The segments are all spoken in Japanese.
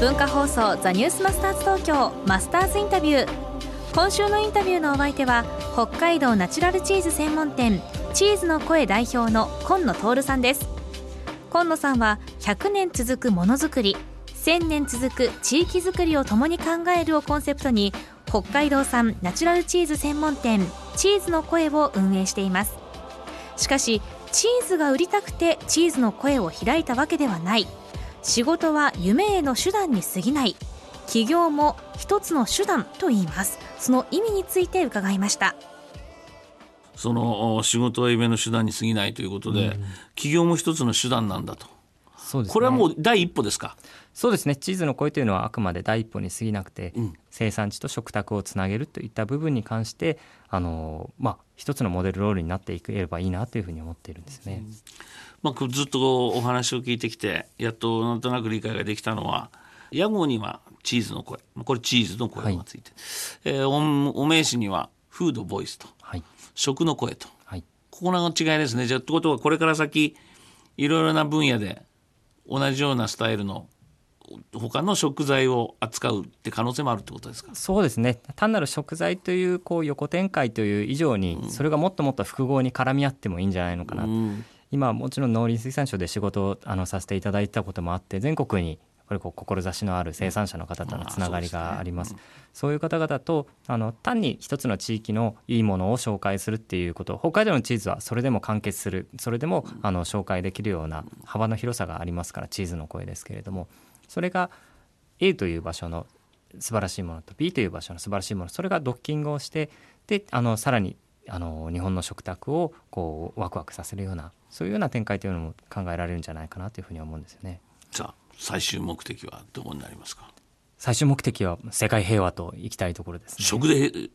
文化放送ザニュースマスターズ東京マスターズインタビュー。今週のインタビューのお相手は北海道ナチュラルチーズ専門店チーズの声代表の今野徹さんです。今野さんは100年続くものづくり1000年続く地域づくりを共に考えるをコンセプトに北海道産ナチュラルチーズ専門店チーズの声を運営しています。しかしチーズが売りたくてチーズの声を開いたわけではない。仕事は夢への手段に過ぎない。起業も一つの手段と言います。その意味について伺いました。その仕事は夢の手段に過ぎないということで、うん、起業も一つの手段なんだとね、これはもう第一歩ですか？そうですね。チーズの声というのはあくまで第一歩に過ぎなくて、うん、生産地と食卓をつなげるといった部分に関してあの、まあ、一つのモデルロールになっていければいいなというふうに思っているんですね。うん、まあ、ずっとお話を聞いてきてやっとなんとなく理解ができたのは屋号にはチーズの声。これチーズの声がついて、はい、えー、おお名刺にはフードボイスと、はい、食の声と、はい、ここの違いですね。じゃあってことはこれから先いろいろな分野で同じようなスタイルの他の食材を扱うって可能性もあるってことですか？そうですね。単なる食材というこう横展開という以上に、それがもっともっと複合に絡み合ってもいいんじゃないのかな、うん、今もちろん農林水産省で仕事をあのさせていただいたこともあって全国にぱりこう志のある生産者の方とのつながりがあります。そういう方々とあの単に一つの地域のいいものを紹介するっていうこと北海道のチーズはそれでも完結するそれでもあの紹介できるような幅の広さがありますからチーズの声ですけれどもそれが A という場所の素晴らしいものと B という場所の素晴らしいものそれがドッキングをしてであのさらにあの日本の食卓をこうワクワクさせるようなそういうような展開というのも考えられるんじゃないかなというふうに思うんですよね。じゃあ最終目的はどこになりますか？最終目的は世界平和といきたいところです、ね、食で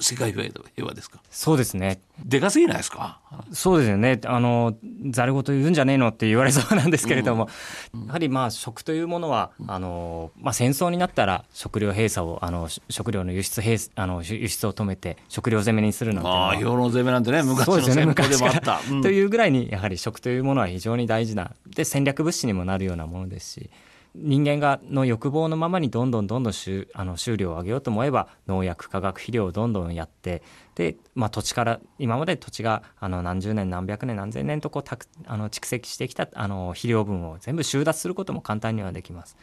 世界平和ですか？そうですね。でかすぎないですか？そうですよね。あのざると言うんじゃねえのって言われそうなんですけれども、うん、やはりまあ食というものはあの、まあ、戦争になったら食料閉鎖をあの食料の輸出閉あの輸出を止めて食料攻めにするなんてああ評論攻めなんてね昔の戦法でもあった、ねうん、というぐらいにやはり食というものは非常に大事なで戦略物資にもなるようなものですし人間がの欲望のままにどんどんどんどん収あの収量を上げようと思えば農薬化学肥料をどんどんやってで、まあ、土地から今まで土地があの何十年何百年何千年とこうたくあの蓄積してきたあの肥料分を全部収奪することも簡単にはできます。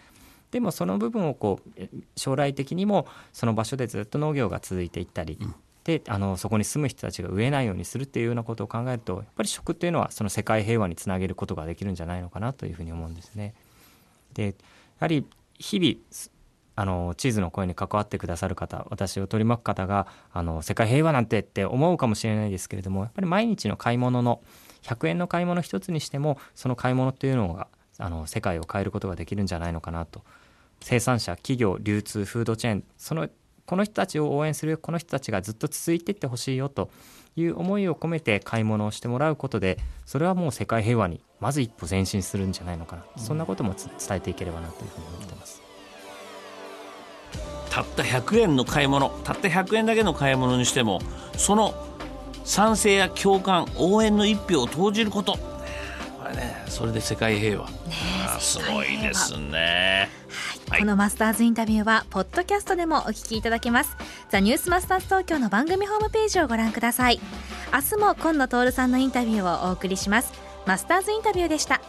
でもその部分をこう将来的にもその場所でずっと農業が続いていったり、うんであのそこに住む人たちが飢えないようにするっていうようなことを考えるとやっぱり食っていうのはその世界平和につなげることができるんじゃないのかなというふうに思うんですね。でやはり日々あのチーズの声に関わってくださる方私を取り巻く方があの世界平和なんてって思うかもしれないですけれどもやっぱり毎日の買い物の100円の買い物一つにしてもその買い物っていうのがあの世界を変えることができるんじゃないのかなと。生産者企業流通フードチェーンそのこの人たちを応援するこの人たちがずっと続いていってほしいよという思いを込めて買い物をしてもらうことでそれはもう世界平和にまず一歩前進するんじゃないのかな、そんなことも伝えていければなというふうに思ってます。たった100円の買い物たった100円だけの買い物にしてもその賛成や共感応援の一票を投じることこれね。それで世界平和、ね、すごいですね。はい、このマスターズインタビューはポッドキャストでもお聞きいただけます。ザニュースマスターズ東京の番組ホームページをご覧ください。明日も今野徹さんのインタビューをお送りします。マスターズインタビューでした